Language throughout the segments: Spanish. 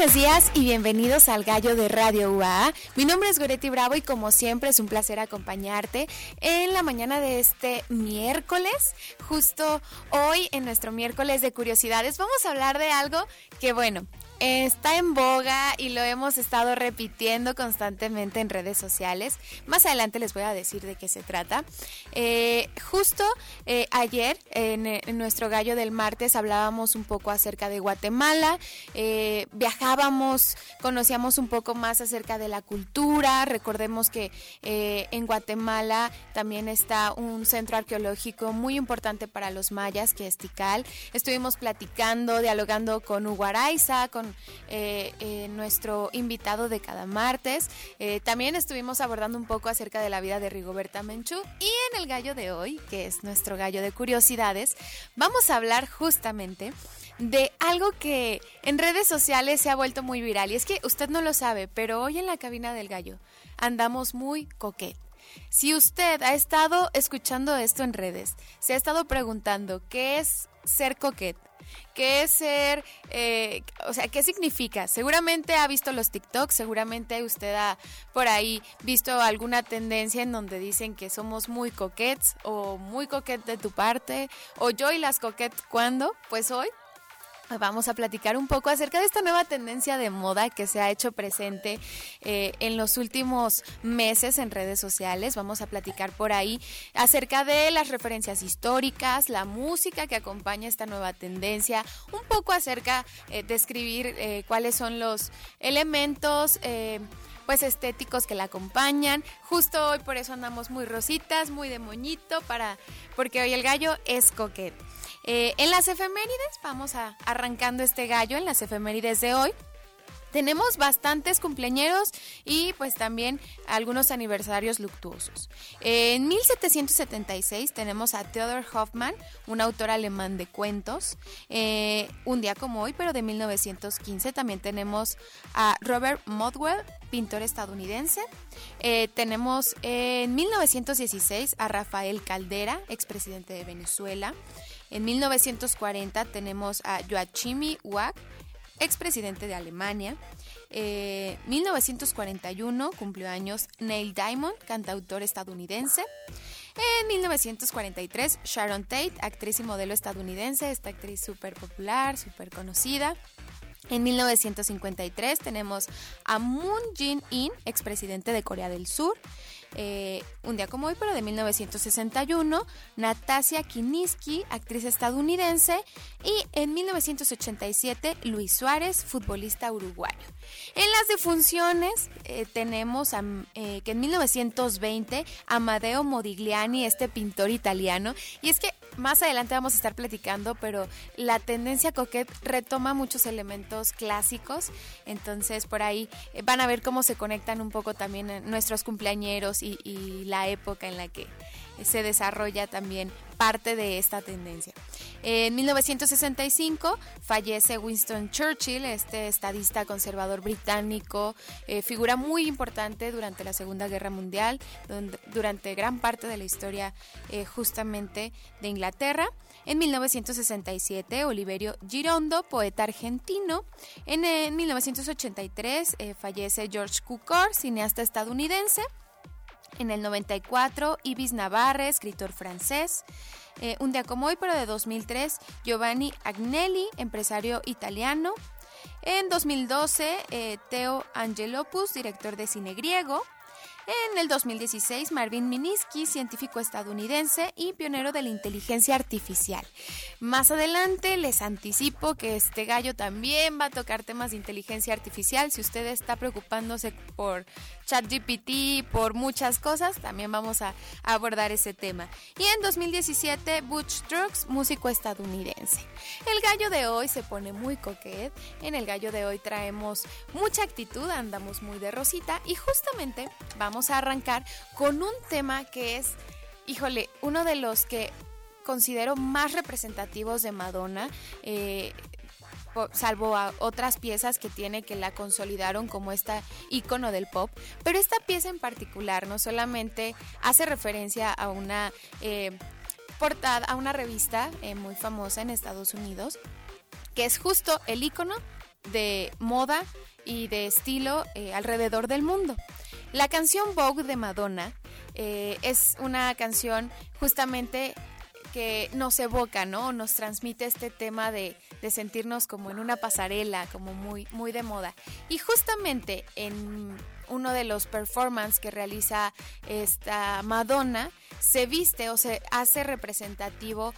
Buenos días y bienvenidos al Gallo de Radio UA. Mi nombre es Goretti Bravo y como siempre es un placer acompañarte en la mañana de este miércoles. Justo hoy en nuestro miércoles de curiosidades vamos a hablar de algo que bueno, está en boga y lo hemos estado repitiendo constantemente en redes sociales. Más adelante les voy a decir de qué se trata. Eh, justo eh, ayer en, nuestro gallo del martes hablábamos un poco acerca de Guatemala, eh, viajábamos, conocíamos un poco más acerca de la cultura. Recordemos que en Guatemala también está un centro arqueológico muy importante para los mayas, que es Tikal. Estuvimos platicando, dialogando con Hugo con eh, eh, nuestro invitado de cada martes. Eh, también estuvimos abordando un poco acerca de la vida de Rigoberta Menchú. Y en el gallo de hoy, que es nuestro gallo de curiosidades, vamos a hablar justamente de algo que en redes sociales se ha vuelto muy viral. Y es que usted no lo sabe, pero hoy en la cabina del gallo andamos muy coquet. Si usted ha estado escuchando esto en redes, se ha estado preguntando qué es ser coquet, ¿Qué ser, eh, o sea, qué significa? Seguramente ha visto los TikToks, seguramente usted ha por ahí visto alguna tendencia en donde dicen que somos muy coquets o muy coquet de tu parte o yo y las coquet cuando, pues hoy Vamos a platicar un poco acerca de esta nueva tendencia de moda que se ha hecho presente eh, en los últimos meses en redes sociales. Vamos a platicar por ahí acerca de las referencias históricas, la música que acompaña esta nueva tendencia, un poco acerca eh, de escribir eh, cuáles son los elementos pues estéticos que la acompañan. Justo hoy por eso andamos muy rositas, muy de moñito, para, porque hoy el gallo es coquete. Eh, en las efemérides, vamos a arrancando este gallo en las efemérides de hoy. Tenemos bastantes cumpleaños y pues también algunos aniversarios luctuosos. En 1776 tenemos a Theodor Hoffmann, un autor alemán de cuentos. Eh, un día como hoy, pero de 1915, también tenemos a Robert Modwell, pintor estadounidense. Eh, tenemos en 1916 a Rafael Caldera, expresidente de Venezuela. En 1940 tenemos a Joachim Wack, expresidente de Alemania. Eh, 1941 cumplió años Neil Diamond, cantautor estadounidense. En 1943, Sharon Tate, actriz y modelo estadounidense, esta actriz súper popular, súper conocida. En 1953 tenemos a Moon Jae-in, expresidente de Corea del Sur. Eh, un día como hoy, pero de 1961, Natasia Kiniski, actriz estadounidense, y en 1987, Luis Suárez, futbolista uruguayo. En las defunciones eh, tenemos eh, que en 1920, Amadeo Modigliani, este pintor italiano, y es que más adelante vamos a estar platicando, pero la tendencia coquette retoma muchos elementos clásicos, entonces por ahí van a ver cómo se conectan un poco también nuestros cumpleañeros y, la época en la que se desarrolla también parte de esta tendencia. En 1965 fallece Winston Churchill, este estadista conservador británico, eh, figura muy importante durante la Segunda Guerra Mundial, durante gran parte de la historia eh, justamente de Inglaterra. En 1967, Oliverio Girondo, poeta argentino. En, 1983 eh, fallece George Cukor, cineasta estadounidense. En el 94, Ibis Navarre, escritor francés. Eh, un día como hoy, pero de 2003, Giovanni Agnelli, empresario italiano. En 2012, eh, Teo Angelopoulos, director de cine griego. En el 2016, Marvin Minsky, científico estadounidense y pionero de la inteligencia artificial. Más adelante les anticipo que este gallo también va a tocar temas de inteligencia artificial. Si usted está preocupándose por ChatGPT, por muchas cosas, también vamos a, abordar ese tema. Y en 2017, Butch Trucks, músico estadounidense. El gallo de hoy se pone muy coquet. En el gallo de hoy traemos mucha actitud, andamos muy de rosita y justamente vamos a arrancar con un tema que es, híjole, uno de los que considero más representativos de Madonna. Eh, salvo a otras piezas que tiene que la consolidaron como esta icono del pop. Pero esta pieza en particular no solamente hace referencia a una eh, portada, a una revista eh, muy famosa en Estados Unidos, que es justo el icono de moda y de estilo eh, alrededor del mundo. La canción Vogue de Madonna es una canción justamente que nos evoca, ¿no? Nos transmite este tema de, sentirnos como en una pasarela, como muy, muy de moda. Y justamente en uno de los performances que realiza esta Madonna, se viste o se hace representativo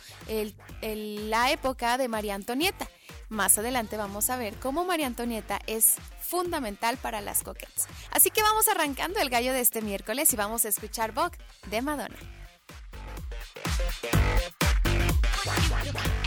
la época de María Antonieta. Más adelante vamos a ver cómo María Antonieta es fundamental para las coquettes. Así que vamos arrancando el gallo de este miércoles y vamos a escuchar Vogue de Madonna. Thank you.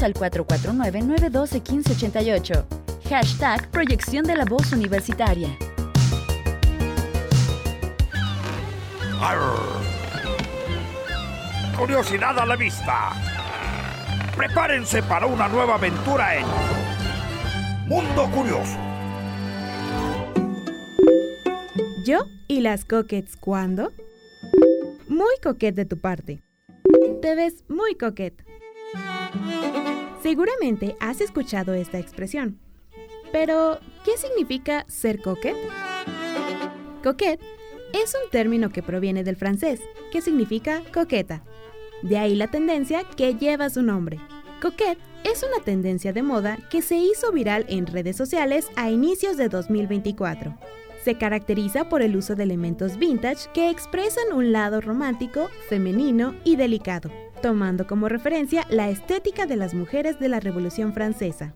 Al 449-912-1588. Hashtag Proyección de la Voz Universitaria. Curiosidad a la vista. Prepárense para una nueva aventura en Mundo Curioso. Yo y las coquettes, ¿cuándo? Muy coquette de tu parte. Te ves muy coquette. Seguramente has escuchado esta expresión. Pero, ¿qué significa ser coquette? Coquette es un término que proviene del francés, que significa coqueta. De ahí la tendencia que lleva su nombre. Coquette es una tendencia de moda que se hizo viral en redes sociales a inicios de 2024. Se caracteriza por el uso de elementos vintage que expresan un lado romántico, femenino y delicado, tomando como referencia la estética de las mujeres de la Revolución Francesa.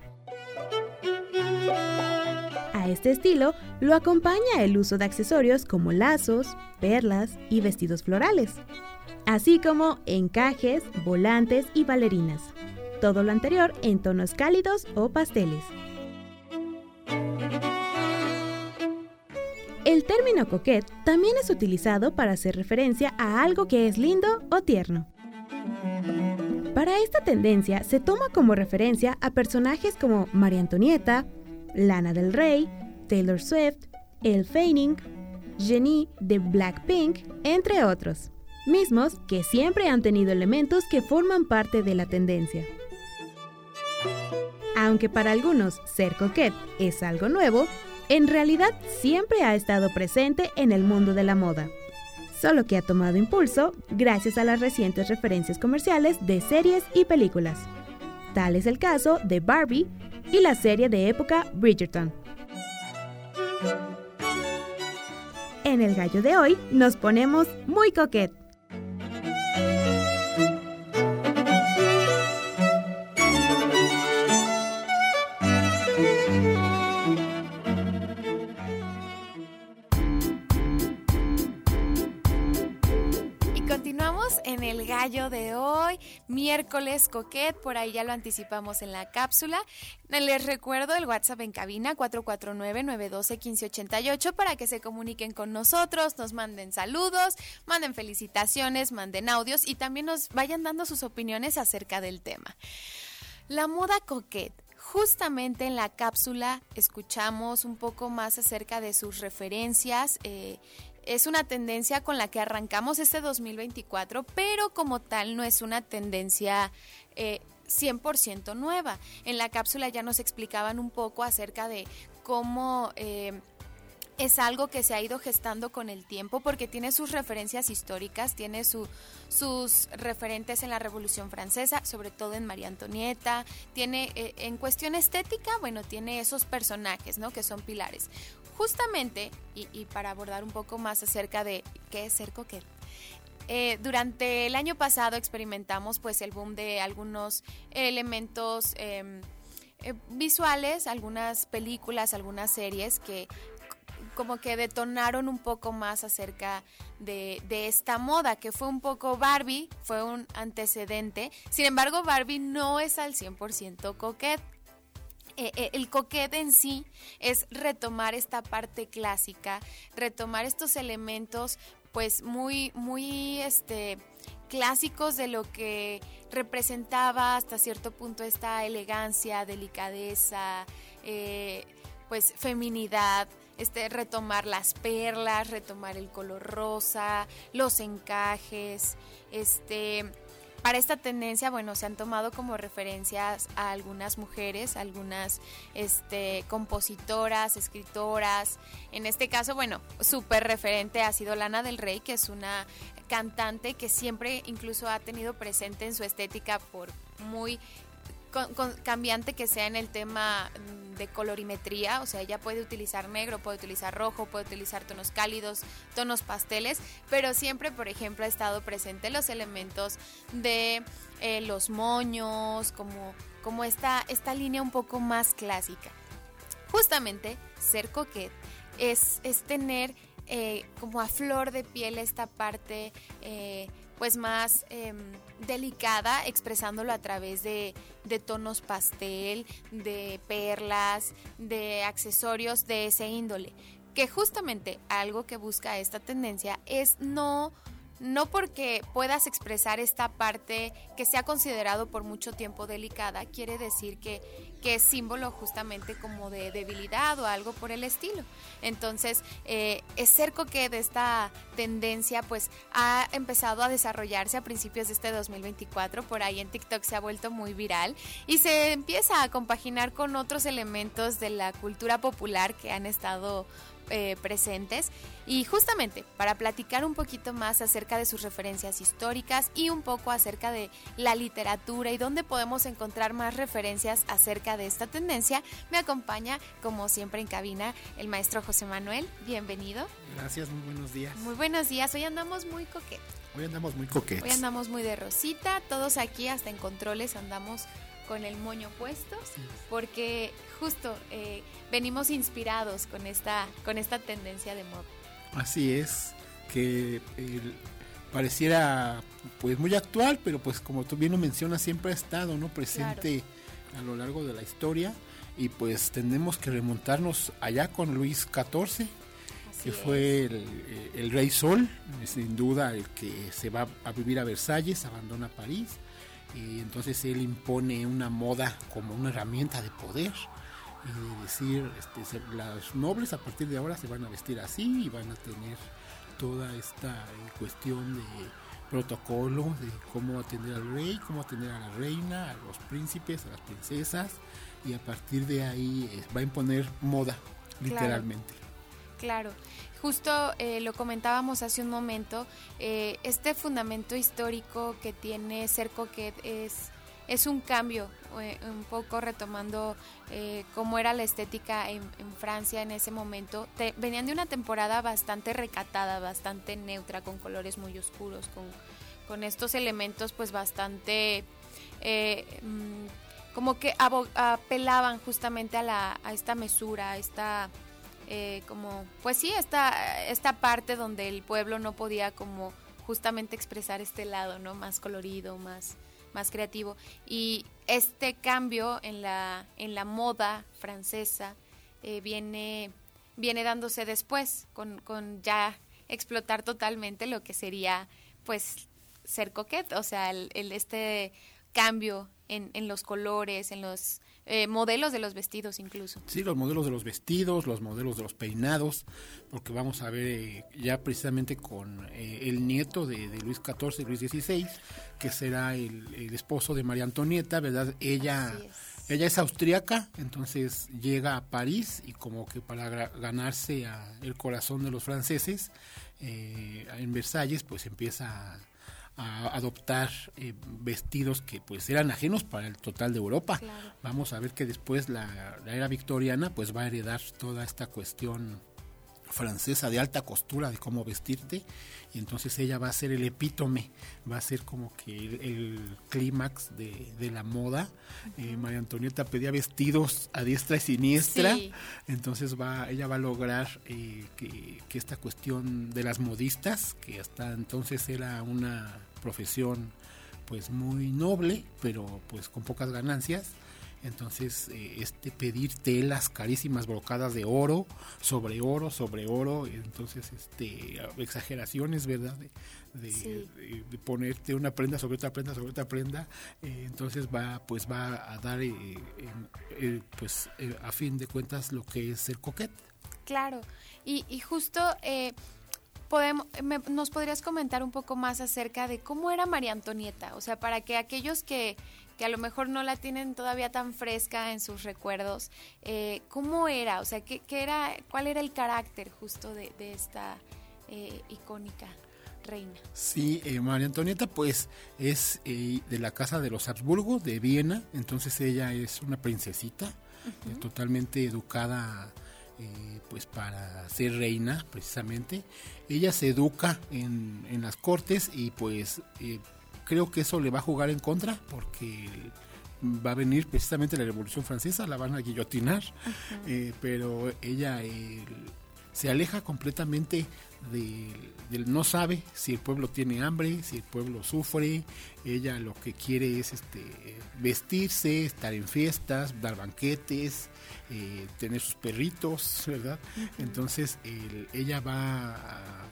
A este estilo lo acompaña el uso de accesorios como lazos, perlas y vestidos florales, así como encajes, volantes y bailarinas. Todo lo anterior en tonos cálidos o pasteles. El término coquette también es utilizado para hacer referencia a algo que es lindo o tierno. Para esta tendencia se toma como referencia a personajes como María Antonieta, Lana del Rey, Taylor Swift, Elle Fanning, Jenny de Blackpink, entre otros, mismos que siempre han tenido elementos que forman parte de la tendencia. Aunque para algunos ser coquette es algo nuevo, en realidad siempre ha estado presente en el mundo de la moda, solo que ha tomado impulso gracias a las recientes referencias comerciales de series y películas. Tal es el caso de Barbie y la serie de época Bridgerton. En el gallo de hoy nos ponemos muy coquet. Gallo de hoy, miércoles coquet, por ahí ya lo anticipamos en la cápsula. Les recuerdo el WhatsApp en cabina 449-912-1588 para que se comuniquen con nosotros, nos manden saludos, manden felicitaciones, manden audios y también nos vayan dando sus opiniones acerca del tema. La moda coquet. Justamente en la cápsula escuchamos un poco más acerca de sus referencias, eh, es una tendencia con la que arrancamos este 2024, pero como tal no es una tendencia... 100% eh, nueva. En la cápsula ya nos explicaban un poco acerca de cómo eh, es algo que se ha ido gestando con el tiempo porque tiene sus referencias históricas, tiene su, sus referentes en la Revolución Francesa, sobre todo en María Antonieta, tiene eh, en cuestión estética, bueno, tiene esos personajes, ¿no? Que son pilares. Justamente, y, para abordar un poco más acerca de qué es ser coquet, eh, durante el año pasado experimentamos pues el boom de algunos elementos em, eh, visuales, algunas películas, algunas series que como que detonaron un poco más acerca de, de, esta moda, que fue un poco Barbie, fue un antecedente. Sin embargo, Barbie no es al 100% coquet. Eh, eh, el coquete en sí es retomar esta parte clásica, retomar estos elementos pues muy, muy este, clásicos de lo que representaba hasta cierto punto esta elegancia, delicadeza, eh, pues feminidad, este, retomar las perlas, retomar el color rosa, los encajes, este para esta tendencia, bueno, se han tomado como referencias a algunas mujeres, algunas este, compositoras, escritoras. En este caso, bueno, súper referente ha sido Lana del Rey, que es una cantante que siempre incluso ha tenido presente en su estética por muy cambiante que sea en el tema de colorimetría, o sea, ella puede utilizar negro, puede utilizar rojo, puede utilizar tonos cálidos, tonos pasteles, pero siempre, por ejemplo, ha estado presente los elementos de eh, los moños, como, como esta, esta línea un poco más clásica. Justamente, ser coquet es, es tener eh, como a flor de piel esta parte eh, pues más em, delicada, expresándolo a través de, de tonos pastel, de perlas, de accesorios de ese índole. Que justamente algo que busca esta tendencia es no no porque puedas expresar esta parte que se ha considerado por mucho tiempo delicada, quiere decir que, que es símbolo justamente como de debilidad o algo por el estilo. Entonces, eh, es ser de esta tendencia pues ha empezado a desarrollarse a principios de este 2024, por ahí en TikTok se ha vuelto muy viral y se empieza a compaginar con otros elementos de la cultura popular que han estado eh, presentes y justamente para platicar un poquito más acerca de sus referencias históricas y un poco acerca de la literatura y dónde podemos encontrar más referencias acerca de esta tendencia, me acompaña como siempre en cabina el maestro José Manuel. Bienvenido. Gracias, muy buenos días. Muy buenos días, hoy andamos muy coquetos. Hoy andamos muy coquetos. Hoy andamos muy de rosita, todos aquí hasta en controles andamos con el moño puesto, porque justo eh, venimos inspirados con esta, con esta tendencia de moda. Así es, que pareciera pues muy actual, pero pues como tú bien lo mencionas, siempre ha estado ¿no? presente a lo largo de la historia. Y pues tenemos que remontarnos allá con Luis XIV, que fue el, el, rey Sol, sin duda el que se va a vivir a Versalles, abandona París y entonces él impone una moda como una herramienta de poder y de decir, este, las nobles a partir de ahora se van a vestir así y van a tener toda esta eh, cuestión de protocolo de cómo atender al rey, cómo atender a la reina, a los príncipes, a las princesas y a partir de ahí eh, va a imponer moda, literalmente. Claro. Justo eh, lo comentábamos hace un momento, eh, este fundamento histórico que tiene Ser Coquet es, es un cambio, eh, un poco retomando cómo era la estética en, Francia en ese momento. venían de una temporada bastante recatada, bastante neutra, con colores muy oscuros, con, con estos elementos pues bastante... Mm, como que apelaban justamente a, la, a esta mesura, a esta eh, como, pues sí, esta, esta parte donde el pueblo no podía como justamente expresar este lado, ¿no? Más colorido, más, más creativo. Y este cambio en la, en la moda francesa eh, viene, viene dándose después, con, con ya explotar totalmente lo que sería, pues, ser coquete, o sea, el, el este cambio en, en los colores, en los eh, modelos de los vestidos incluso. Sí, los modelos de los vestidos, los modelos de los peinados, porque vamos a ver eh, ya precisamente con eh, el nieto de, Luis XIV, Luis XVI, que será el, esposo de María Antonieta, ¿verdad? Ella... Es. Ella es austríaca, entonces llega a París y como que para ganarse el corazón de los franceses, en Versalles, pues empieza a adoptar eh, vestidos que pues eran ajenos para el total de Europa. Vamos a ver que después la, la, era victoriana pues va a heredar toda esta cuestión francesa de alta costura de cómo vestirte y entonces ella va a ser el epítome, va a ser como que el, clímax de, de, la moda. Eh, María Antonieta pedía vestidos a diestra y siniestra, entonces va, ella va a lograr eh, que, que, esta cuestión de las modistas, que hasta entonces era una profesión pues muy noble, pero pues con pocas ganancias, entonces, eh, este pedir telas carísimas brocadas de oro, sobre oro, sobre oro, entonces, este, exageraciones, ¿verdad? De, ponerte una prenda sobre otra prenda sobre otra prenda, eh, entonces va, pues va a dar, eh, pues, a fin de cuentas, lo que es el coquete. Claro, y, y justo podemos, ¿nos podrías comentar un poco más acerca de cómo era María Antonieta? O sea, para que aquellos que, que a lo mejor no la tienen todavía tan fresca en sus recuerdos, eh, ¿cómo era? O sea, ¿qué, era, ¿cuál era el carácter justo de, esta eh, icónica reina? Sí, eh, María Antonieta pues es de la casa de los Habsburgo de Viena, entonces ella es una princesita, totalmente educada pues para ser reina precisamente. Ella se educa en, en las cortes y pues creo que eso le va a jugar en contra porque va a venir precisamente la Revolución Francesa, la van a guillotinar, eh, pero ella se aleja completamente del, no sabe si el pueblo tiene hambre, si el pueblo sufre, ella lo que quiere es este vestirse, estar en fiestas, dar banquetes, eh, tener sus perritos, ¿verdad? Entonces ella va a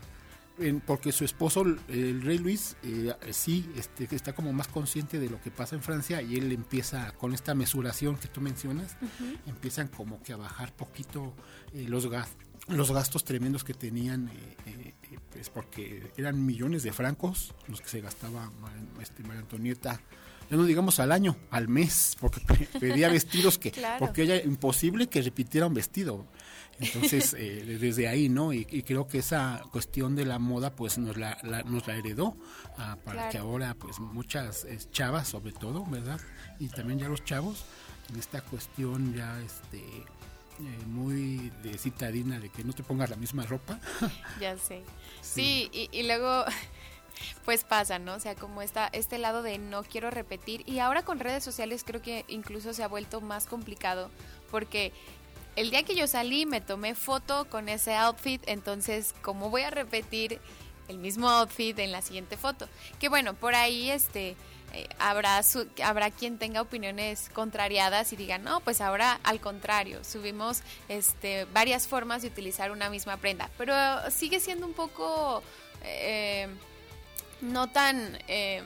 porque su esposo, el rey Luis, eh, sí este, está como más consciente de lo que pasa en Francia y él empieza con esta mesuración que tú mencionas, empiezan como que a bajar poquito eh, los, gastos, los gastos tremendos que tenían, eh, pues porque eran millones de francos los que se gastaba este, María Antonieta ya no digamos al año, al mes, porque pedía vestidos que, porque ella imposible que repitiera un vestido. Entonces, eh, desde ahí, ¿no? Y, creo que esa cuestión de la moda, pues nos la, nos la heredó ah, para que ahora, pues muchas eh, chavas, sobre todo, ¿verdad? Y también ya los chavos, en esta cuestión ya, este, eh, muy de citadina, de que no te pongas la misma ropa. Ya sé. Sí, y, y, luego pues pasa, ¿no? O sea, como esta, este lado de no quiero repetir. Y ahora con redes sociales creo que incluso se ha vuelto más complicado porque el día que yo salí me tomé foto con ese outfit, entonces ¿cómo voy a repetir el mismo outfit en la siguiente foto? Que bueno, por ahí este eh, habrá habrá quien tenga opiniones contrariadas y diga, "No, pues ahora al contrario, subimos este varias formas de utilizar una misma prenda", pero sigue siendo un poco eh, no tan eh,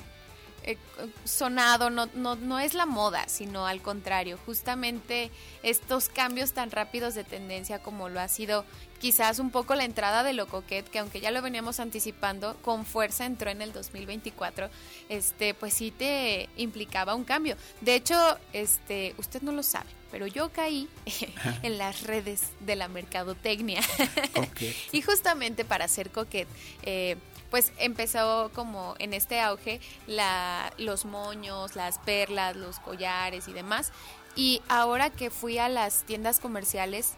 sonado, no, no, no es la moda, sino al contrario, justamente estos cambios tan rápidos de tendencia como lo ha sido quizás un poco la entrada de lo coquet, que aunque ya lo veníamos anticipando, con fuerza entró en el 2024, este, pues sí te implicaba un cambio. De hecho, este, usted no lo sabe, pero yo caí en las redes de la mercadotecnia. y justamente para hacer coquet, eh, pues empezó como en este auge los moños, las perlas, los collares y demás. Y ahora que fui a las tiendas comerciales,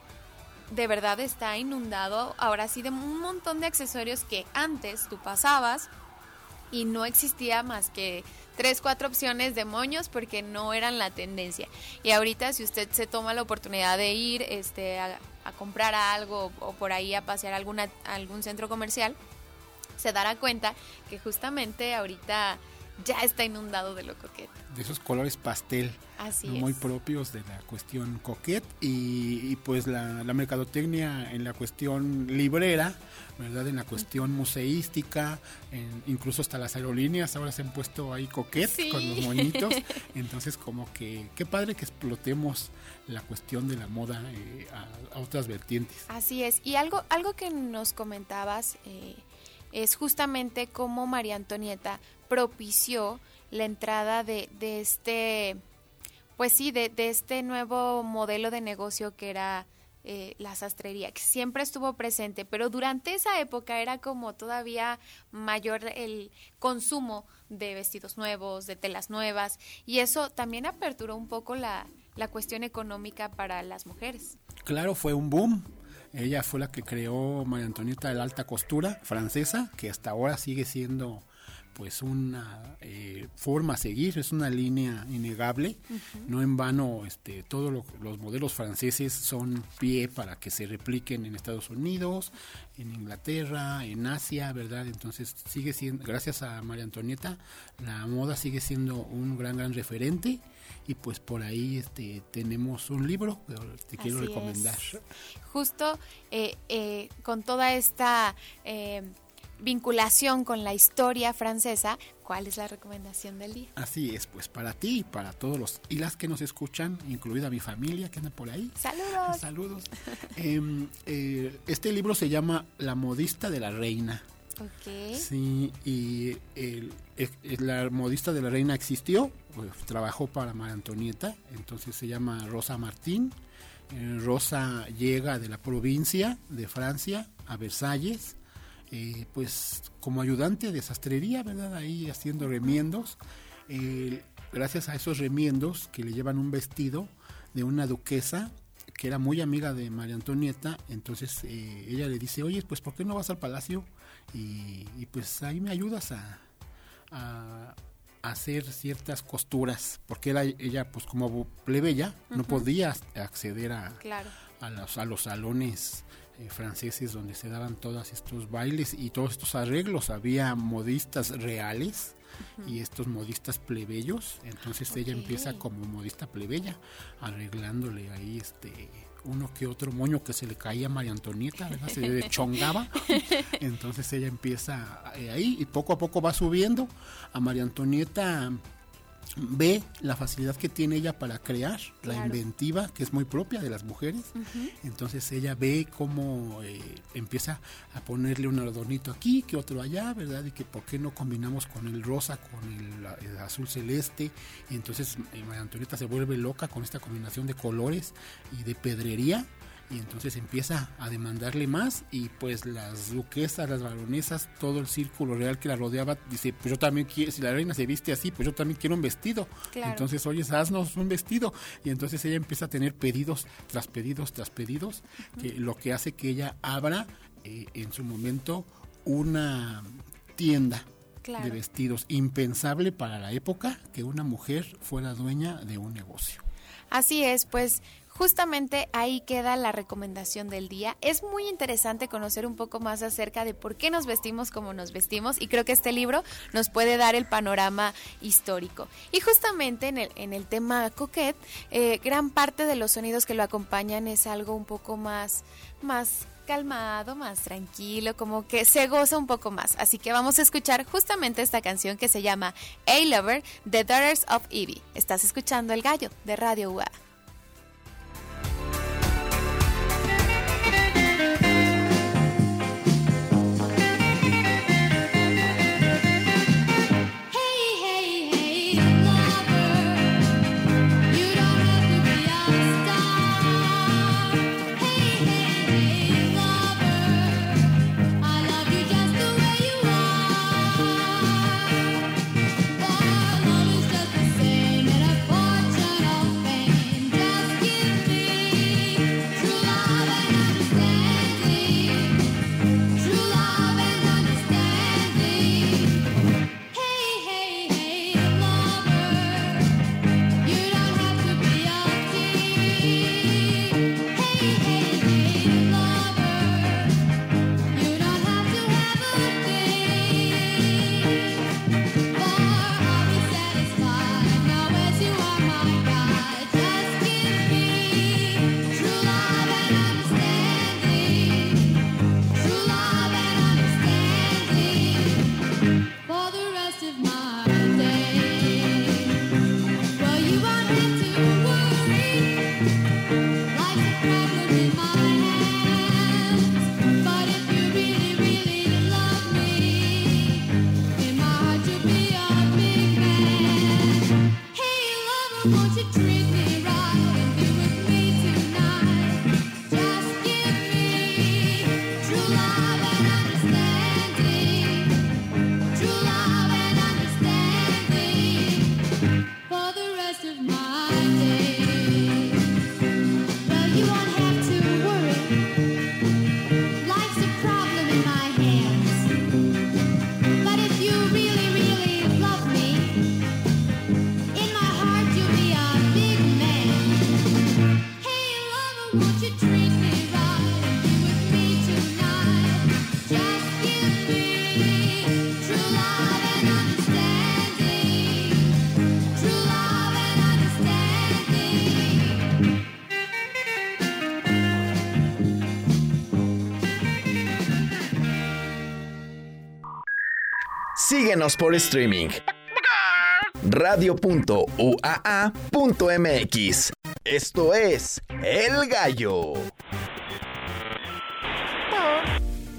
de verdad está inundado ahora sí de un montón de accesorios que antes tú pasabas y no existía más que tres, cuatro opciones de moños porque no eran la tendencia. Y ahorita si usted se toma la oportunidad de ir este, a, comprar algo o por ahí a pasear algún centro comercial, se dará cuenta que justamente ahorita ya está inundado de lo coquete. De esos colores pastel. Así muy propios de la cuestión coquet y, pues la, mercadotecnia en la cuestión librera, ¿verdad? En la cuestión museística, incluso hasta las aerolíneas ahora se han puesto ahí coquet con los moñitos. Entonces como que qué padre que explotemos la cuestión de la moda eh, a, otras vertientes. Así es. Y algo, algo que nos comentabas... Eh, es justamente cómo María Antonieta propició la entrada de, de este, pues sí, de, de, este nuevo modelo de negocio que era eh, la sastrería, que siempre estuvo presente, pero durante esa época era como todavía mayor el consumo de vestidos nuevos, de telas nuevas, y eso también aperturó un poco la, la cuestión económica para las mujeres. Claro, fue un boom ella fue la que creó María Antonieta de la alta costura francesa, que hasta ahora sigue siendo pues una eh, forma a seguir, es una línea innegable. No en vano, este, todos los modelos franceses son pie para que se repliquen en Estados Unidos, en Inglaterra, en Asia, ¿verdad? Entonces sigue siendo, gracias a María Antonieta, la moda sigue siendo un gran, gran referente y pues por ahí este tenemos un libro que te quiero recomendar. Justo eh, eh, con toda esta eh, vinculación con la historia francesa, ¿cuál es la recomendación del día? Así es, pues para ti y para todos los y las que nos escuchan, incluida mi familia que anda por ahí. Saludos. Saludos. Em, este libro se llama La modista de la reina. Ok. Sí, y el, la modista de la reina existió, pues, trabajó para María Antonieta, entonces se llama Rosa Martín. Eh, Rosa llega de la provincia de Francia a Versalles, eh, pues como ayudante de sastrería, ¿verdad? Ahí haciendo remiendos. gracias a esos remiendos que le llevan un vestido de una duquesa que era muy amiga de María Antonieta, entonces eh, ella le dice, oye, pues ¿por qué no vas al palacio? Y, pues ahí me ayudas a, a, hacer ciertas costuras, porque era, ella pues como plebeya no podía acceder a, a, los, a los salones eh, franceses donde se daban todos estos bailes y todos estos arreglos. Había modistas reales y estos modistas plebeyos. Entonces ella empieza como modista plebeya, arreglándole ahí este uno que otro moño que se le caía a María Antonieta, ¿verdad? se le chongaba. Entonces ella empieza eh, ahí y poco a poco va subiendo. A María Antonieta ve la facilidad que tiene ella para crear, la inventiva que es muy propia de las mujeres. Entonces ella ve cómo eh, empieza a ponerle un adornito aquí, que otro allá, ¿verdad? Y que por qué no combinamos con el rosa, con el, azul celeste. Y entonces eh, María Antonieta se vuelve loca con esta combinación de colores y de pedrería y entonces empieza a demandarle más y pues las duquesas, las baronesas, todo el círculo real que la rodeaba dice, pues yo también quiero, si la reina se viste así, pues yo también quiero un vestido. Entonces, oye, haznos un vestido. Y entonces ella empieza a tener pedidos tras pedidos tras pedidos, que lo que hace que ella abra eh, en su momento una tienda de vestidos, impensable para la época que una mujer fuera dueña de un negocio. Así es, pues justamente ahí queda la recomendación del día. Es muy interesante conocer un poco más acerca de por qué nos vestimos como nos vestimos y creo que este libro nos puede dar el panorama histórico. Y justamente en el, en el tema coquette, eh, gran parte de los sonidos que lo acompañan es algo un poco más, más calmado, más tranquilo, como que se goza un poco más. Así que vamos a escuchar justamente esta canción que se llama A Lover, The Daughters of Evie. Estás escuchando El Gallo de Radio UA. won't you treat me? Por streaming. Radio.uaa.mx. Esto es El Gallo.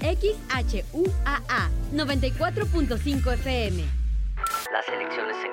XHUAA 94.5 FM las elecciones en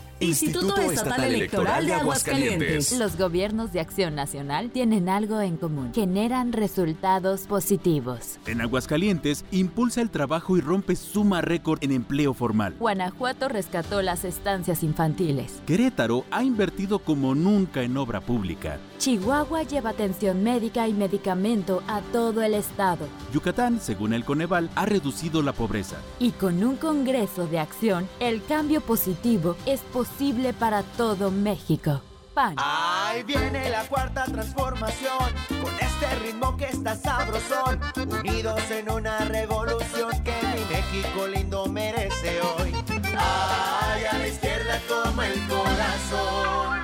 Instituto, Estatal, Electoral de Aguascalientes. Los gobiernos de Acción Nacional tienen algo en común. Generan resultados positivos. En Aguascalientes impulsa el trabajo y rompe suma récord en empleo formal. Guanajuato rescató las estancias infantiles. Querétaro ha invertido como nunca en obra pública. Chihuahua lleva atención médica y medicamento a todo el estado. Yucatán, según el Coneval, ha reducido la pobreza. Y con un Congreso de Acción, el cambio positivo es posible para todo México. PAN. Ahí viene la cuarta transformación, con este ritmo que está sabrosón, unidos en una revolución que mi México lindo merece hoy. Ay, a la izquierda toma el corazón.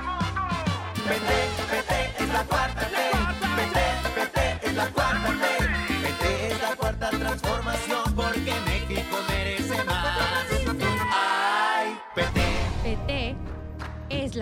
Vete, vete, es la cuarta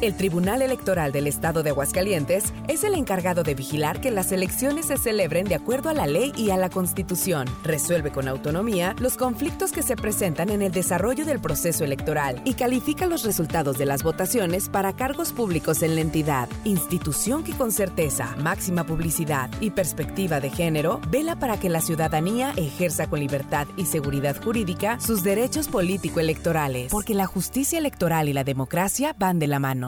El Tribunal Electoral del Estado de Aguascalientes es el encargado de vigilar que las elecciones se celebren de acuerdo a la ley y a la Constitución. Resuelve con autonomía los conflictos que se presentan en el desarrollo del proceso electoral y califica los resultados de las votaciones para cargos públicos en la entidad. Institución que con certeza, máxima publicidad y perspectiva de género vela para que la ciudadanía ejerza con libertad y seguridad jurídica sus derechos político-electorales. Porque la justicia electoral y la democracia van de la mano.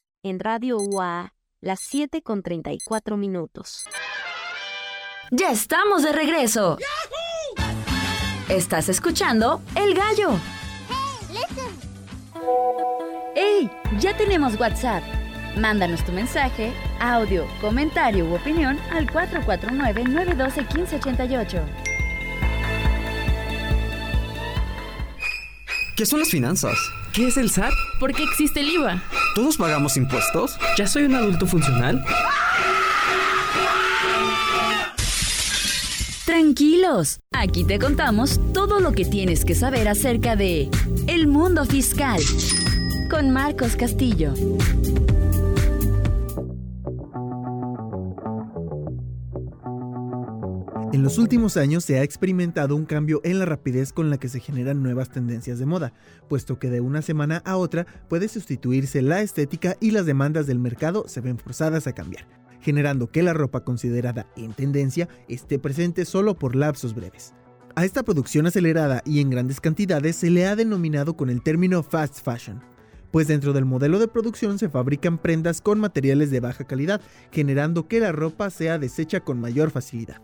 En Radio UA, las 7 con 34 minutos. ¡Ya estamos de regreso! Estás escuchando El Gallo. ¡Ey! Ya tenemos WhatsApp. Mándanos tu mensaje, audio, comentario u opinión al 449-912-1588. ¿Qué son las finanzas? ¿Qué es el SAT? ¿Por qué existe el IVA? ¿Todos pagamos impuestos? ¿Ya soy un adulto funcional? Tranquilos, aquí te contamos todo lo que tienes que saber acerca de el mundo fiscal con Marcos Castillo. En los últimos años se ha experimentado un cambio en la rapidez con la que se generan nuevas tendencias de moda, puesto que de una semana a otra puede sustituirse la estética y las demandas del mercado se ven forzadas a cambiar, generando que la ropa considerada en tendencia esté presente solo por lapsos breves. A esta producción acelerada y en grandes cantidades se le ha denominado con el término fast fashion, pues dentro del modelo de producción se fabrican prendas con materiales de baja calidad, generando que la ropa sea deshecha con mayor facilidad.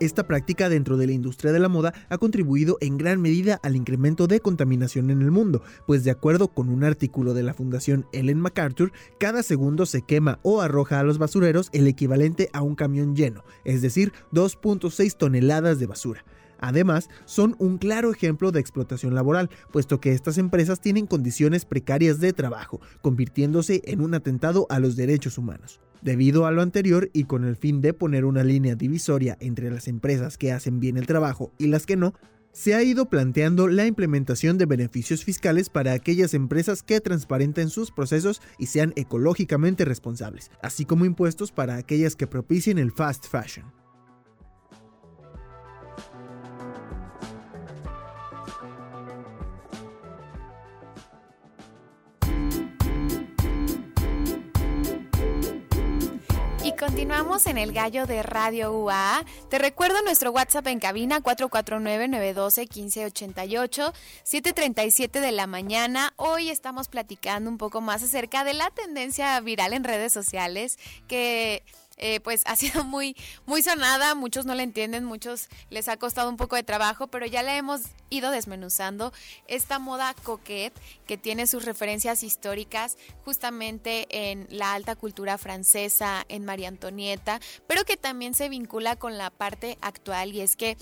Esta práctica dentro de la industria de la moda ha contribuido en gran medida al incremento de contaminación en el mundo, pues de acuerdo con un artículo de la Fundación Ellen MacArthur, cada segundo se quema o arroja a los basureros el equivalente a un camión lleno, es decir, 2.6 toneladas de basura. Además, son un claro ejemplo de explotación laboral, puesto que estas empresas tienen condiciones precarias de trabajo, convirtiéndose en un atentado a los derechos humanos. Debido a lo anterior y con el fin de poner una línea divisoria entre las empresas que hacen bien el trabajo y las que no, se ha ido planteando la implementación de beneficios fiscales para aquellas empresas que transparenten sus procesos y sean ecológicamente responsables, así como impuestos para aquellas que propicien el fast fashion. Continuamos en el gallo de Radio UA. Te recuerdo nuestro WhatsApp en cabina 449-912-1588, 737 de la mañana. Hoy estamos platicando un poco más acerca de la tendencia viral en redes sociales que eh, pues ha sido muy, muy sonada, muchos no la entienden, muchos les ha costado un poco de trabajo, pero ya la hemos ido desmenuzando. Esta moda coquette que tiene sus referencias históricas justamente en la alta cultura francesa, en María Antonieta, pero que también se vincula con la parte actual y es que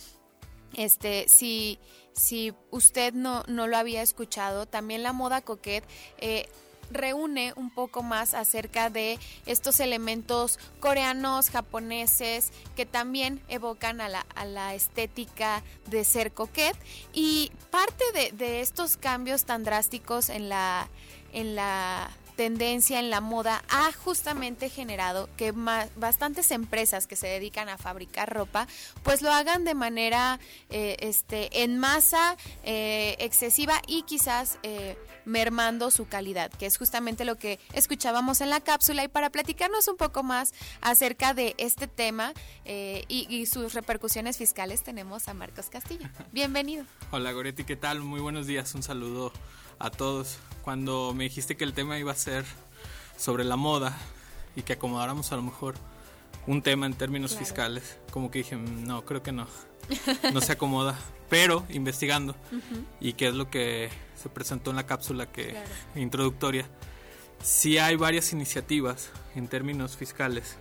este, si, si usted no, no lo había escuchado, también la moda coquette eh, reúne un poco más acerca de estos elementos coreanos, japoneses, que también evocan a la, a la estética de ser coquette. Y parte de, de estos cambios tan drásticos en la, en la tendencia en la moda ha justamente generado que bastantes empresas que se dedican a fabricar ropa pues lo hagan de manera eh, este en masa eh, excesiva y quizás eh, mermando su calidad que es justamente lo que escuchábamos en la cápsula. Y para platicarnos un poco más acerca de este tema y, y sus repercusiones fiscales tenemos a Marcos Castillo. Bienvenido. Hola Goretti qué tal muy buenos días un saludo a todos. Cuando me dijiste que el tema iba a ser sobre la moda y que acomodáramos a lo mejor un tema en términos claro. fiscales, como que dije, no, creo que no, no se acomoda. Pero investigando uh -huh. y qué es lo que se presentó en la cápsula que claro. introductoria, sí hay varias iniciativas en términos fiscales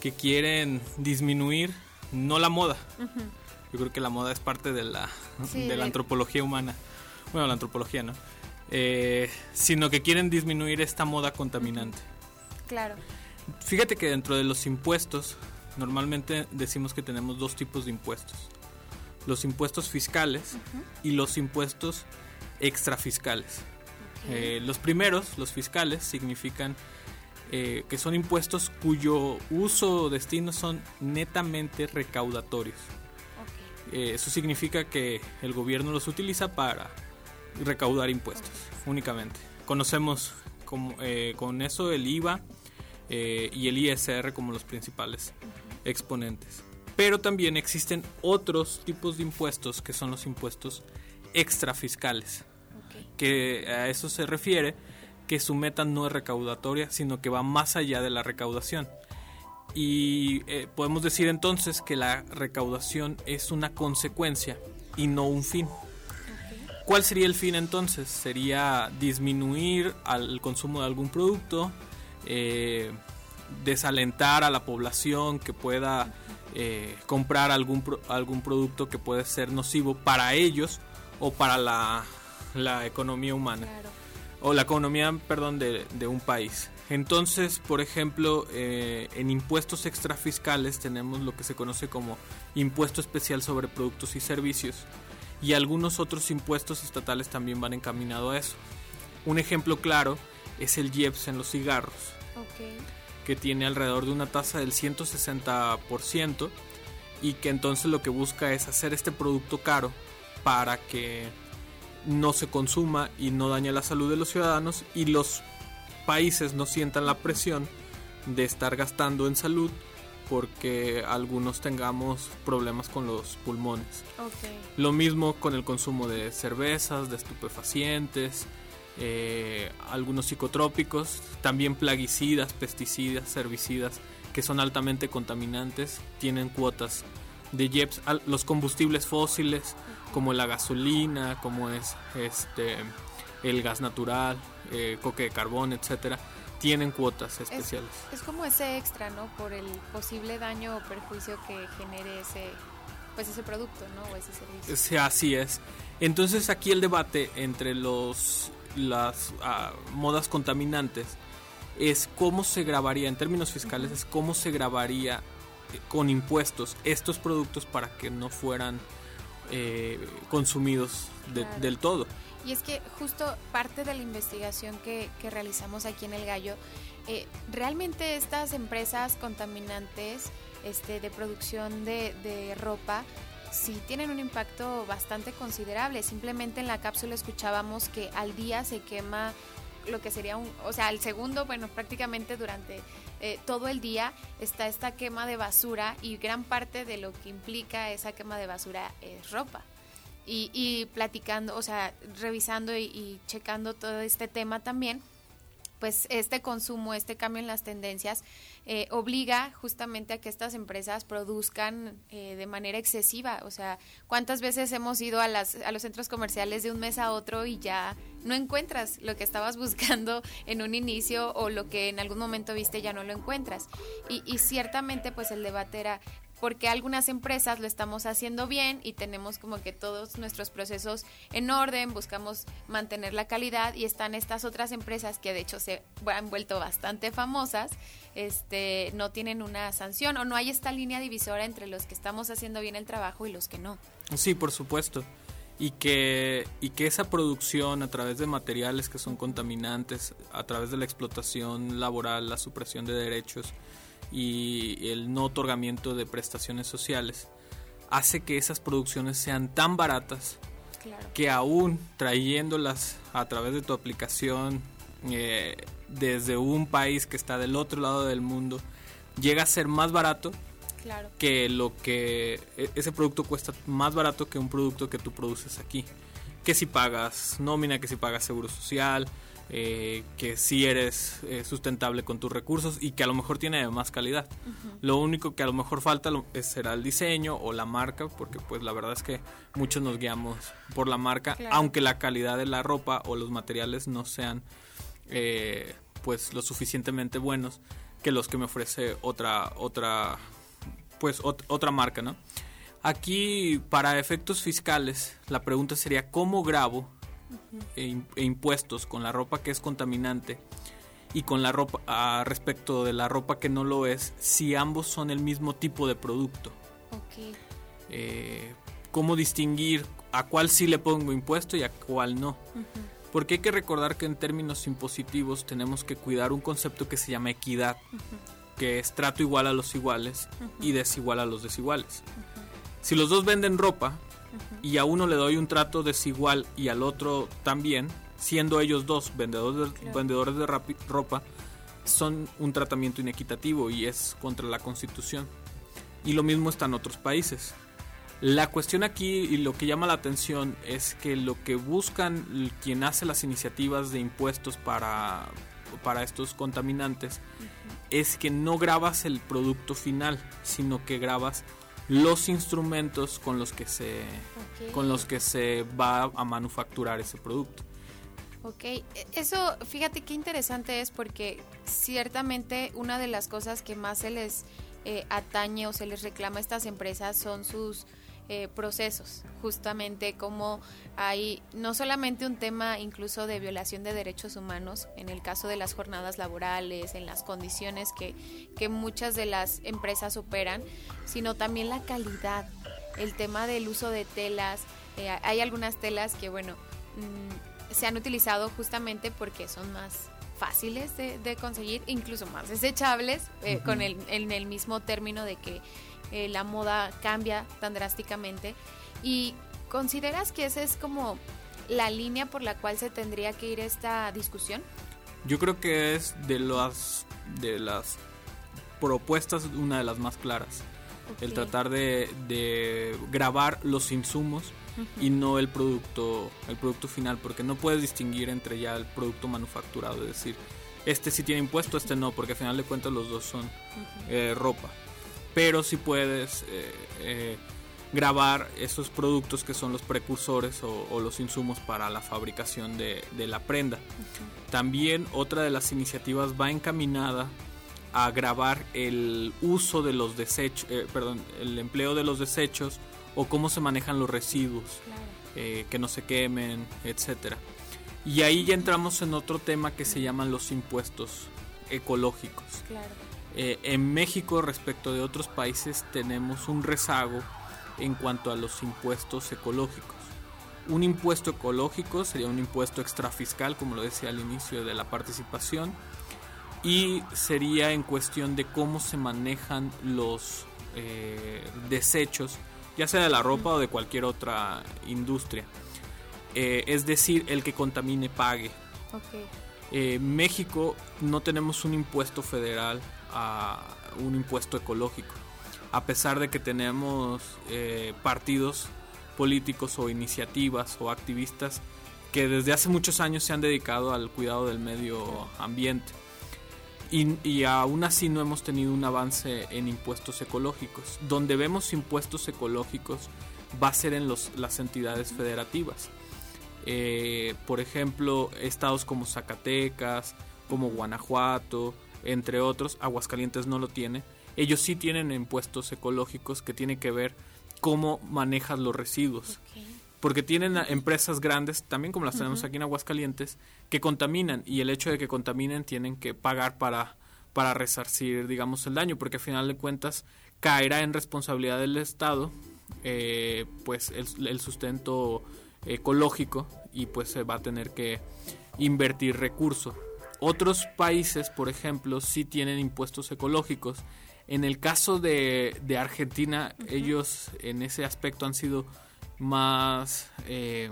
que quieren disminuir no la moda. Uh -huh. Yo creo que la moda es parte de la, sí, de la antropología humana. Bueno, la antropología, ¿no? Eh, sino que quieren disminuir esta moda contaminante. Claro. Fíjate que dentro de los impuestos, normalmente decimos que tenemos dos tipos de impuestos. Los impuestos fiscales uh -huh. y los impuestos extrafiscales. Okay. Eh, los primeros, los fiscales, significan eh, que son impuestos cuyo uso o destino son netamente recaudatorios. Okay. eso significa que el gobierno los utiliza para recaudar impuestos únicamente. Conocemos como, eh, con eso el IVA eh, y el ISR como los principales exponentes. Pero también existen otros tipos de impuestos que son los impuestos extrafiscales, okay. que a eso se refiere que su meta no es recaudatoria, sino que va más allá de la recaudación. Y eh, podemos decir entonces que la recaudación es una consecuencia y no un fin. ¿Cuál sería el fin entonces? Sería disminuir el consumo de algún producto, eh, desalentar a la población que pueda eh, comprar algún, algún producto que puede ser nocivo para ellos o para la, la economía humana. Claro. O la economía, perdón, de, de, un país. Entonces, por ejemplo, eh, en impuestos extrafiscales tenemos lo que se conoce como impuesto especial sobre productos y servicios y algunos otros impuestos estatales también van encaminados a eso. Un ejemplo claro es el IEPS en los cigarros, okay. que tiene alrededor de una tasa del 160% y que entonces lo que busca es hacer este producto caro para que no se consuma y no dañe la salud de los ciudadanos y los países no sientan la presión de estar gastando en salud porque algunos tengamos problemas con los pulmones. Okay. Lo mismo con el consumo de cervezas, de estupefacientes, eh, algunos psicotrópicos, también plaguicidas, pesticidas, herbicidas, que son altamente contaminantes, tienen cuotas de JEPs los combustibles fósiles como la gasolina, como es este el gas natural, eh, coque de carbón, etcétera, tienen cuotas especiales. Es, como ese extra, ¿no? Por el posible daño o perjuicio que genere ese pues ese producto, ¿no? O ese servicio. Sí, así es. Entonces aquí el debate entre los las ah, modas contaminantes es cómo se grabaría en términos fiscales es cómo se grabaría eh, con impuestos estos productos para que no fueran eh, consumidos del todo. Y es que justo parte de la investigación que, realizamos aquí en El Gallo, eh, realmente estas empresas contaminantes este, de producción de, de ropa sí tienen un impacto bastante considerable. Simplemente en la cápsula escuchábamos que al día se quema lo que sería un, o sea, el segundo, bueno, prácticamente durante eh, todo el día está esta quema de basura y gran parte de lo que implica esa quema de basura es ropa y, platicando, o sea, revisando y, checando todo este tema también, pues este consumo, este cambio en las tendencias eh, obliga justamente a que estas empresas produzcan eh, de manera excesiva. O sea, ¿cuántas veces hemos ido a, las, a los centros comerciales de un mes a otro y ya no encuentras lo que estabas buscando en un inicio o lo que en algún momento viste ya no lo encuentras? Y, y ciertamente pues el debate era porque algunas empresas lo estamos haciendo bien y tenemos como que todos nuestros procesos en orden, buscamos mantener la calidad y están estas otras empresas que de hecho se han vuelto bastante famosas, este, no tienen una sanción o no hay esta línea divisora entre los que estamos haciendo bien el trabajo y los que no. Sí, por supuesto. Y que, y que esa producción a través de materiales que son contaminantes, a través de la explotación laboral, la supresión de derechos, y el no otorgamiento de prestaciones sociales hace que esas producciones sean tan baratas que aún trayéndolas a través de tu aplicación eh, desde un país que está del otro lado del mundo llega a ser más barato que lo que e, ese producto cuesta más barato que un producto que tú produces aquí. Que si pagas nómina que si pagas seguro social eh, que si eres eh, sustentable con tus recursos y que a lo mejor tiene más calidad. Lo único que a lo mejor falta será el diseño o la marca, porque pues la verdad es que muchos nos guiamos por la marca, aunque la calidad de la ropa o los materiales no sean eh, pues lo suficientemente buenos que los que me ofrece otra otra pues otra marca, ¿no? Aquí para efectos fiscales la pregunta sería cómo grabo e, e, impuestos con la ropa que es contaminante y con la ropa a respecto de la ropa que no lo es si ambos son el mismo tipo de producto. Eh, ¿Cómo distinguir a cuál sí le pongo impuesto y a cuál no? Porque hay que recordar que en términos impositivos tenemos que cuidar un concepto que se llama equidad, que es trato igual a los iguales y desigual a los desiguales. Si los dos venden ropa, y a uno le doy un trato desigual y al otro también, siendo ellos dos vendedores de, vendedores de ropa, son un tratamiento inequitativo y es contra la constitución. Y lo mismo está en otros países. La cuestión aquí y lo que llama la atención es que lo que buscan quien hace las iniciativas de impuestos para, para estos contaminantes es que no grabas el producto final, sino que grabas los instrumentos con los que se con los que se va a manufacturar ese producto. Ok, e, eso fíjate qué interesante es porque ciertamente una de las cosas que más se les eh, atañe o se les reclama a estas empresas son sus eh, procesos, justamente como hay no solamente un tema incluso de violación de derechos humanos, en el caso de las jornadas laborales, en las condiciones que, que muchas de las empresas operan, sino también la calidad, el tema del uso de telas. Eh, hay algunas telas que, bueno, mm, se han utilizado justamente porque son más fáciles de, conseguir, incluso más desechables, eh, con el, en el mismo término de que eh, la moda cambia tan drásticamente. ¿Y consideras que esa es como la línea por la cual se tendría que ir esta discusión? Yo creo que es de las, de las propuestas una de las más claras. El tratar de, grabar los insumos y no el producto, el producto final, porque no puedes distinguir entre ya el producto manufacturado, es decir, este sí tiene impuesto, este no, porque al final de cuentas los dos son eh, ropa. Pero sí puedes eh, eh, grabar esos productos que son los precursores o, o los insumos para la fabricación de, de la prenda. También otra de las iniciativas va encaminada a grabar el uso de los desechos, eh, perdón, el empleo de los desechos o cómo se manejan los residuos, eh, que no se quemen, etcétera. Y ahí ya entramos en otro tema que se llaman los impuestos ecológicos. Eh, en México, respecto de otros países, tenemos un rezago en cuanto a los impuestos ecológicos. Un impuesto ecológico sería un impuesto extrafiscal, como lo decía al inicio de la participación, y sería en cuestión de cómo se manejan los eh, desechos, ya sea de la ropa o de cualquier otra industria. Eh, es decir, el que contamine pague. Eh, México no tenemos un impuesto federal a un impuesto ecológico, a pesar de que tenemos eh, partidos políticos o iniciativas o activistas que desde hace muchos años se han dedicado al cuidado del medio ambiente. Y, y, aún así no hemos tenido un avance en impuestos ecológicos. Donde vemos impuestos ecológicos va a ser en las entidades federativas. Eh, por ejemplo, estados como Zacatecas, como Guanajuato, entre otros, Aguascalientes no lo tiene. Ellos sí tienen impuestos ecológicos que tienen que ver cómo manejas los residuos. Porque tienen empresas grandes, también como las tenemos aquí en Aguascalientes, que contaminan y el hecho de que contaminen tienen que pagar para, para resarcir, digamos, el daño, porque al final de cuentas caerá en responsabilidad del Estado eh, pues el, el sustento ecológico y pues se va a tener que invertir recursos. Otros países, por ejemplo, sí tienen impuestos ecológicos. En el caso de, de Argentina, ellos en ese aspecto han sido más, eh,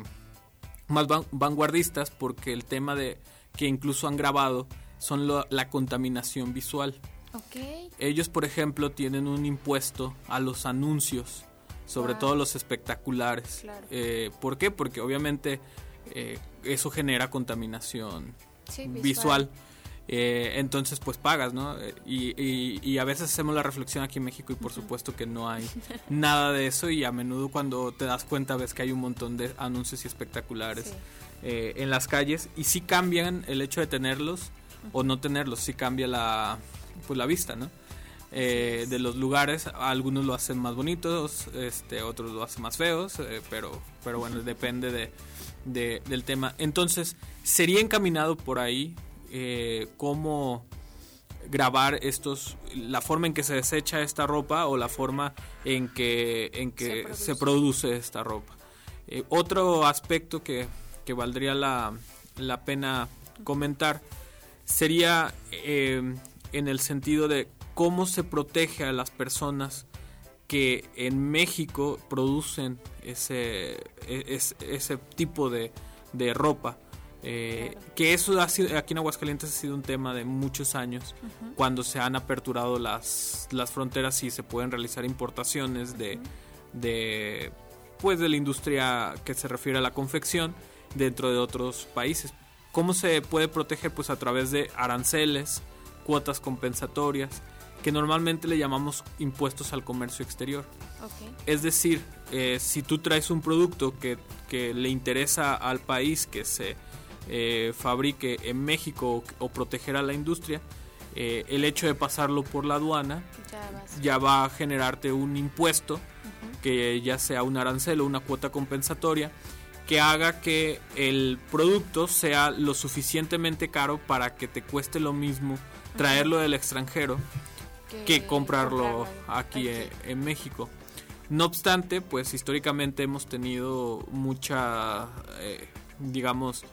más van, vanguardistas porque el tema de que incluso han grabado son lo, la contaminación visual. Okay. Ellos, por ejemplo, tienen un impuesto a los anuncios sobre wow. todo los espectaculares. Claro. Eh, ¿Por qué? Porque obviamente eh, eso genera contaminación sí, visual. visual. Eh, entonces pues pagas, ¿no? Y, y, y, a veces hacemos la reflexión aquí en México y por uh -huh. supuesto que no hay nada de eso y a menudo cuando te das cuenta ves que hay un montón de anuncios y espectaculares sí. en las calles y sí cambian el hecho de tenerlos uh -huh. o no tenerlos, sí cambia la, pues, la vista, ¿no? eh, de los lugares. Algunos lo hacen más bonitos, este, otros lo hacen más feos, eh, pero, pero bueno, depende de, de, del tema. Entonces, sería encaminado por ahí eh, cómo grabar estos la forma en que se desecha esta ropa o la forma en que en que se produce, se produce esta ropa eh, otro aspecto que, que valdría la, la, pena comentar sería eh, en el sentido de cómo se protege a las personas que en México producen ese, ese, ese tipo de, de ropa. Eh, claro. Que eso ha sido, aquí en Aguascalientes ha sido un tema de muchos años, uh -huh. cuando se han aperturado las, las fronteras y se pueden realizar importaciones de, uh -huh. de, pues de la industria que se refiere a la confección dentro de otros países. ¿Cómo se puede proteger? Pues a través de aranceles, cuotas compensatorias, que normalmente le llamamos impuestos al comercio exterior. Okay. Es decir, eh, si tú traes un producto que, que, le interesa al país que se eh, fabrique en México o, o, proteger a la industria, eh, el hecho de pasarlo por la aduana ya, ya va a generarte un impuesto, uh -huh. que ya sea un arancel o una cuota compensatoria, que haga que el producto sea lo suficientemente caro para que te cueste lo mismo traerlo del extranjero que comprarlo aquí, aquí, en México. No obstante, pues históricamente hemos tenido mucha, eh, digamos,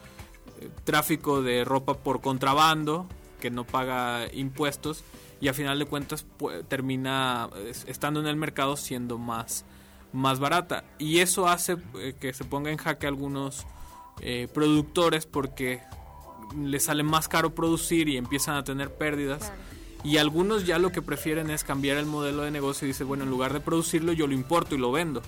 eh, tráfico de ropa por contrabando que no paga impuestos y a final de cuentas pues, termina estando en el mercado siendo más, más barata. Y eso hace eh, que se ponga en jaque algunos eh, productores porque les sale más caro producir y empiezan a tener pérdidas. Claro y algunos ya lo que prefieren es cambiar el modelo de negocio y dicen, bueno, en lugar de producirlo yo lo importo y lo vendo.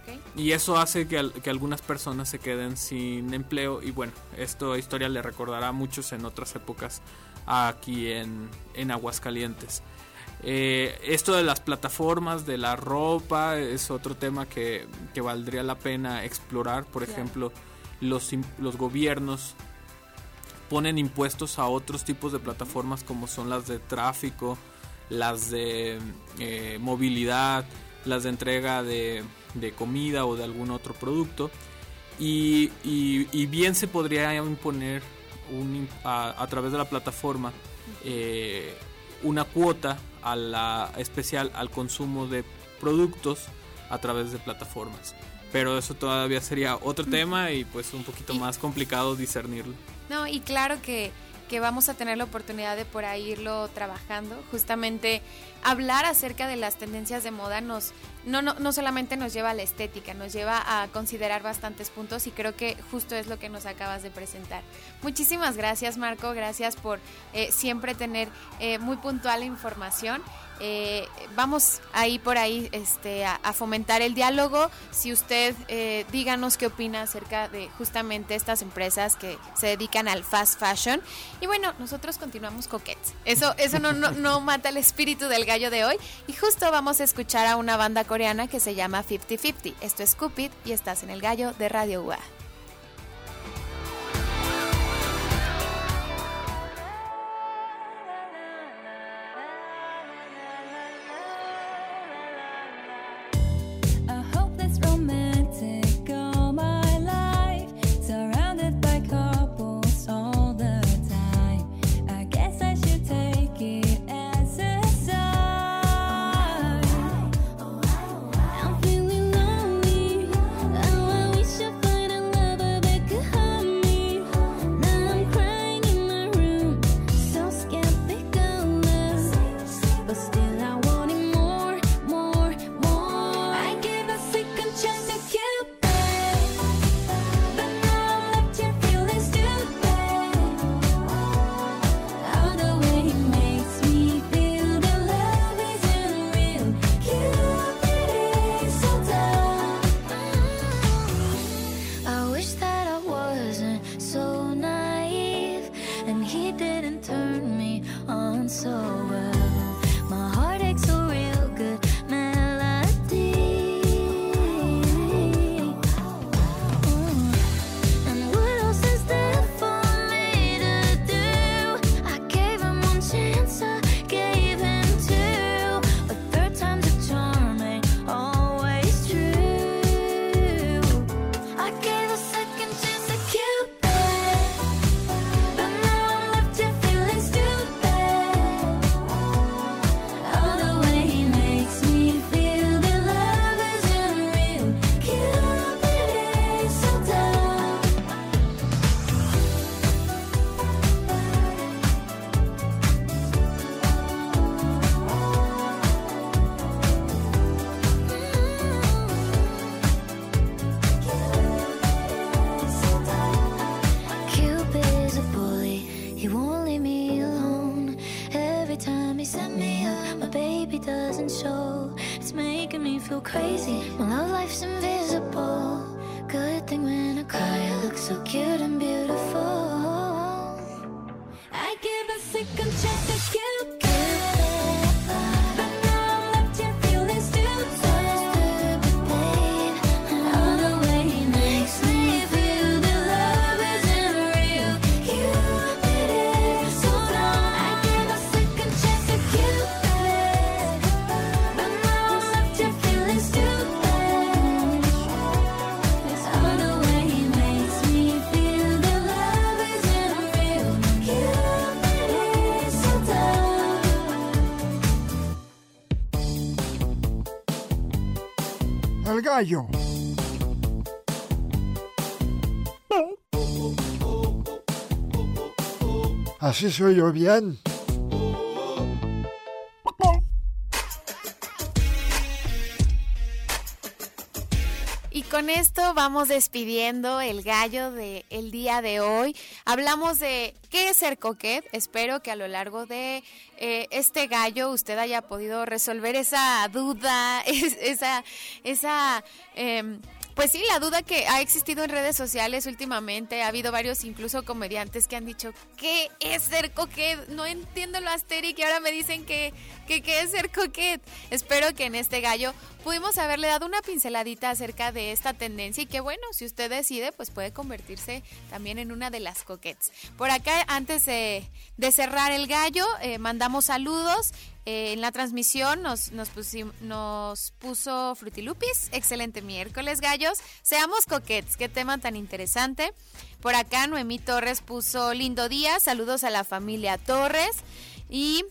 Okay. Y eso hace que, que, algunas personas se queden sin empleo y bueno, esta historia le recordará a muchos en otras épocas aquí en, en Aguascalientes. Eh, esto de las plataformas, de la ropa, es otro tema que, que valdría la pena explorar. Por ejemplo, los, los gobiernos ponen impuestos a otros tipos de plataformas como son las de tráfico, las de eh, movilidad, las de entrega de, de comida o de algún otro producto. Y, y- y bien se podría imponer un a, a través de la plataforma eh, una cuota a la especial al consumo de productos a través de plataformas. Pero eso todavía sería otro tema y pues un poquito más complicado discernirlo. No, y claro que, que vamos a tener la oportunidad de por ahí irlo trabajando. Justamente hablar acerca de las tendencias de moda nos no, no, no solamente nos lleva a la estética, nos lleva a considerar bastantes puntos y creo que justo es lo que nos acabas de presentar. Muchísimas gracias Marco, gracias por eh, siempre tener eh, muy puntual información. Eh, vamos ahí por ahí este, a, a fomentar el diálogo. Si usted eh, díganos qué opina acerca de justamente estas empresas que se dedican al fast fashion. Y bueno, nosotros continuamos coquettes. Eso, eso no, no, no mata el espíritu del gallo de hoy. Y justo vamos a escuchar a una banda coreana que se llama 50-50. Esto es Cupid y estás en el gallo de Radio UA. Gallo. Así soy yo bien. Con esto vamos despidiendo el gallo del el día de hoy. Hablamos de qué es ser coquet. Espero que a lo largo de eh, este gallo usted haya podido resolver esa duda, es- esa, esa em, Pues sí, la duda que ha existido en redes sociales últimamente, ha habido varios incluso comediantes que han dicho, ¿qué es ser coquet? No entiendo lo asteric y ahora me dicen que, que qué es ser coquet. Espero que en este gallo pudimos haberle dado una pinceladita acerca de esta tendencia y que bueno, si usted decide, pues puede convertirse también en una de las coquets. Por acá, antes de, cerrar el gallo, eh, mandamos saludos. Eh, en la transmisión nos, nos, puso Frutilupis. Excelente miércoles, gallos. Seamos coquets. Qué tema tan interesante. Por acá, Noemí Torres puso lindo día. Saludos a la familia Torres. Y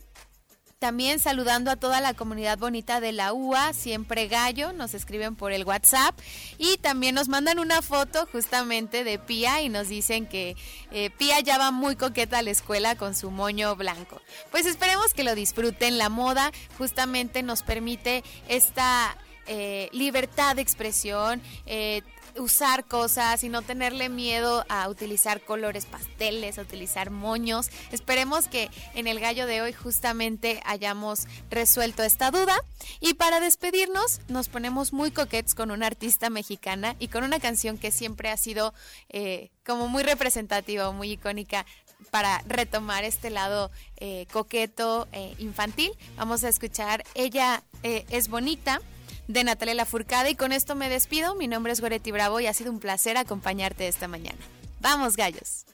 también saludando a toda la comunidad bonita de la UA, siempre gallo, nos escriben por el WhatsApp y también nos mandan una foto justamente de Pía y nos dicen que eh, Pía ya va muy coqueta a la escuela con su moño blanco. Pues esperemos que lo disfruten, la moda justamente nos permite esta eh, libertad de expresión, eh, usar cosas y no tenerle miedo a utilizar colores pasteles, a utilizar moños. Esperemos que en el gallo de hoy justamente hayamos resuelto esta duda. Y para despedirnos nos ponemos muy coquetes con una artista mexicana y con una canción que siempre ha sido eh, como muy representativa, muy icónica para retomar este lado eh, coqueto, eh, infantil. Vamos a escuchar Ella eh, es bonita de Natalia Lafourcade y con esto me despido. Mi nombre es Goretti Bravo y ha sido un placer acompañarte esta mañana. Vamos, gallos.